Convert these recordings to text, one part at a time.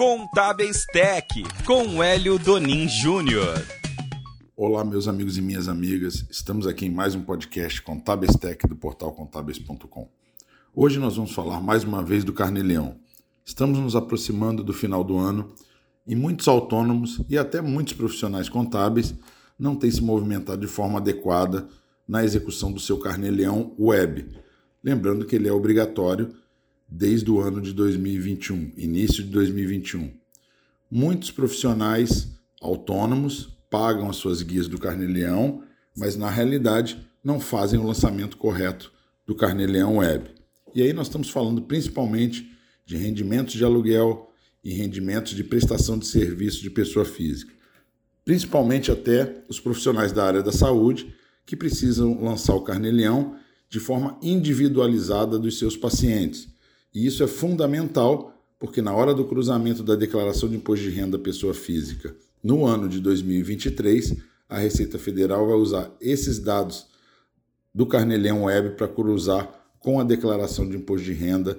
Contábeis Tech, com Hélio Donin Júnior. Olá, meus amigos e minhas amigas. Estamos aqui em mais um podcast Contábeis Tech do portal contábeis.com. Hoje nós vamos falar mais uma vez do Carneleão. Estamos nos aproximando do final do ano e muitos autônomos e até muitos profissionais contábeis não têm se movimentado de forma adequada na execução do seu Carneleão Web. Lembrando que ele é obrigatório desde o ano de 2021, início de 2021. Muitos profissionais autônomos pagam as suas guias do Carneleão, mas na realidade não fazem o lançamento correto do Carneleão Web. E aí nós estamos falando principalmente de rendimentos de aluguel e rendimentos de prestação de serviço de pessoa física. Principalmente até os profissionais da área da saúde que precisam lançar o Carneleão de forma individualizada dos seus pacientes e isso é fundamental porque na hora do cruzamento da declaração de imposto de renda pessoa física no ano de 2023, a Receita Federal vai usar esses dados do Carneleão Web para cruzar com a declaração de imposto de renda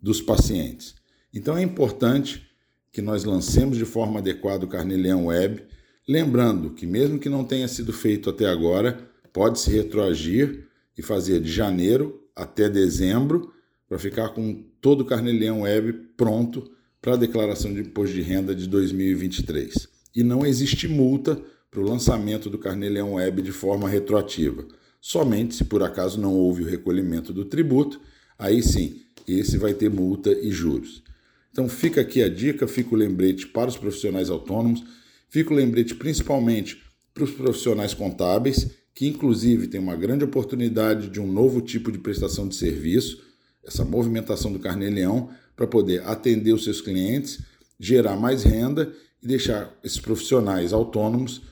dos pacientes. Então é importante que nós lancemos de forma adequada o Carneleão Web, lembrando que mesmo que não tenha sido feito até agora, pode se retroagir e fazer de janeiro até dezembro para ficar com todo o Carneleão Web pronto para a declaração de imposto de renda de 2023. E não existe multa para o lançamento do Carneleão Web de forma retroativa. Somente se por acaso não houve o recolhimento do tributo, aí sim, esse vai ter multa e juros. Então fica aqui a dica, fica o lembrete para os profissionais autônomos, fica o lembrete principalmente para os profissionais contábeis, que inclusive tem uma grande oportunidade de um novo tipo de prestação de serviço, essa movimentação do Carnê-Leão para poder atender os seus clientes, gerar mais renda e deixar esses profissionais autônomos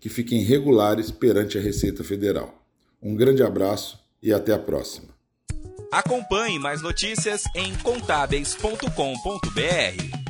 que fiquem regulares perante a Receita Federal. Um grande abraço e até a próxima. Acompanhe mais notícias em contábeis.com.br.